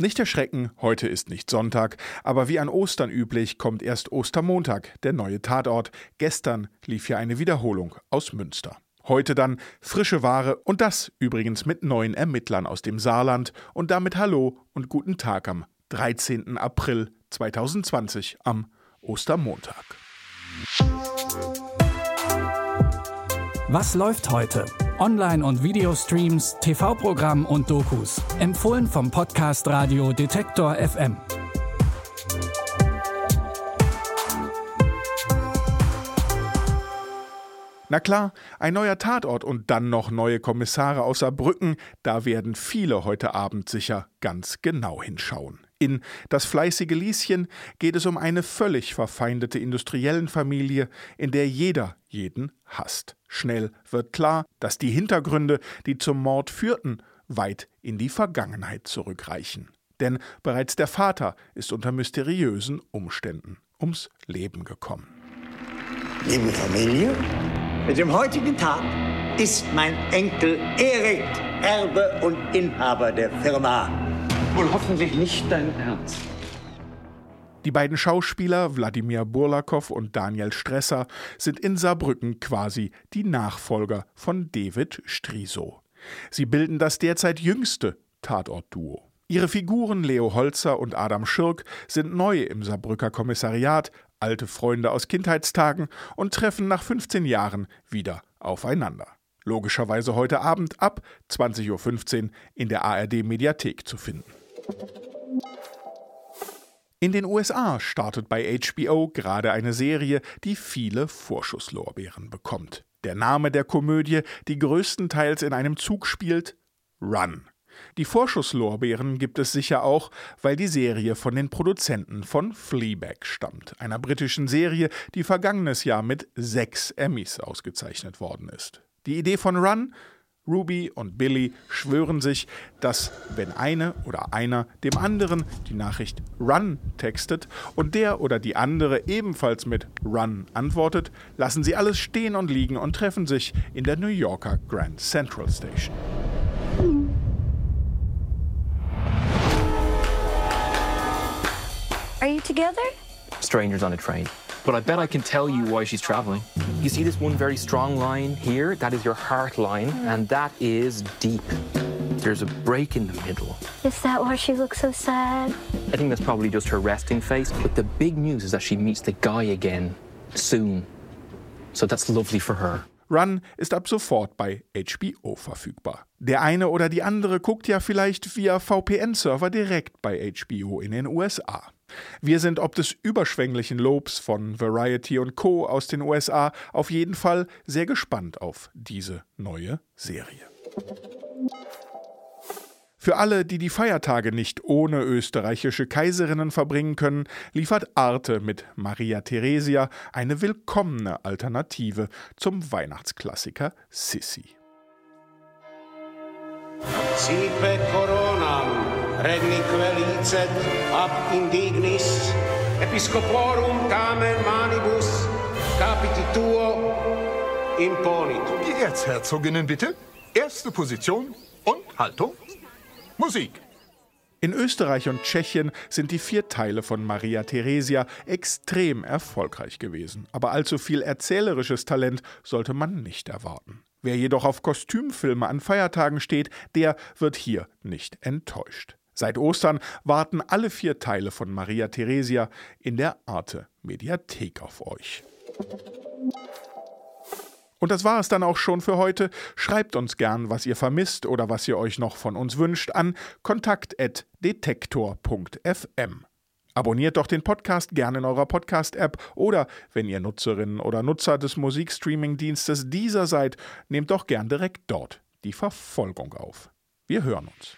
Nicht erschrecken, heute ist nicht Sonntag, aber wie an Ostern üblich kommt erst Ostermontag, der neue Tatort. Gestern lief ja eine Wiederholung aus Münster. Heute dann frische Ware und das übrigens mit neuen Ermittlern aus dem Saarland und damit Hallo und guten Tag am 13. April 2020 am Ostermontag. Was läuft heute? Online- und Videostreams, TV-Programm und Dokus. Empfohlen vom Podcast Radio Detektor FM. Na klar, ein neuer Tatort und dann noch neue Kommissare aus Saarbrücken, da werden viele heute Abend sicher ganz genau hinschauen. In Das fleißige Lieschen geht es um eine völlig verfeindete Industriellenfamilie, in der jeder jeden hasst. Schnell wird klar, dass die Hintergründe, die zum Mord führten, weit in die Vergangenheit zurückreichen. Denn bereits der Vater ist unter mysteriösen Umständen ums Leben gekommen. Liebe Familie, mit dem heutigen Tag ist mein Enkel Erik Erbe und Inhaber der Firma. Wohl hoffentlich nicht dein Ernst. Die beiden Schauspieler Wladimir Burlakow und Daniel Stresser sind in Saarbrücken quasi die Nachfolger von David Striso. Sie bilden das derzeit jüngste Tatort-Duo. Ihre Figuren Leo Holzer und Adam Schirk sind neu im Saarbrücker Kommissariat, alte Freunde aus Kindheitstagen und treffen nach 15 Jahren wieder aufeinander. Logischerweise heute Abend ab 20.15 Uhr in der ARD Mediathek zu finden. In den USA startet bei HBO gerade eine Serie, die viele Vorschusslorbeeren bekommt. Der Name der Komödie, die größtenteils in einem Zug spielt, Run. Die Vorschusslorbeeren gibt es sicher auch, weil die Serie von den Produzenten von Fleabag stammt, einer britischen Serie, die vergangenes Jahr mit sechs Emmys ausgezeichnet worden ist. Die Idee von Run Ruby und Billy schwören sich, dass wenn eine oder einer dem anderen die Nachricht Run textet und der oder die andere ebenfalls mit Run antwortet, lassen sie alles stehen und liegen und treffen sich in der New Yorker Grand Central Station. Are you together? Strangers on a train. But I bet I can tell you why she's traveling. You see this one very strong line here? That is your heart line, and that is deep. There's a break in the middle. Is that why she looks so sad? I think that's probably just her resting face. But the big news is that she meets the guy again soon. So that's lovely for her. Run ist ab sofort bei HBO verfügbar. Der eine oder die andere guckt ja vielleicht via VPN-Server direkt bei HBO in den USA. Wir sind ob des überschwänglichen Lobs von Variety und Co. aus den USA auf jeden Fall sehr gespannt auf diese neue Serie. Für alle, die die Feiertage nicht ohne österreichische Kaiserinnen verbringen können, liefert Arte mit Maria Theresia eine willkommene Alternative zum Weihnachtsklassiker Sissi. Sipe Coronam, regni quelicet ab indignis, episcoporum tamen manibus, capiti tuo imponit. Die Erzherzoginnen bitte. Erste Position und Haltung. Musik. In Österreich und Tschechien sind die vier Teile von Maria Theresia extrem erfolgreich gewesen. Aber allzu viel erzählerisches Talent sollte man nicht erwarten. Wer jedoch auf Kostümfilme an Feiertagen steht, der wird hier nicht enttäuscht. Seit Ostern warten alle vier Teile von Maria Theresia in der Arte Mediathek auf euch. Und das war es dann auch schon für heute. Schreibt uns gern, was ihr vermisst oder was ihr euch noch von uns wünscht, an kontakt.detektor.fm. Abonniert doch den Podcast gerne in eurer Podcast-App oder wenn ihr Nutzerinnen oder Nutzer des Musikstreaming-Dienstes dieser seid, nehmt doch gern direkt dort die Verfolgung auf. Wir hören uns.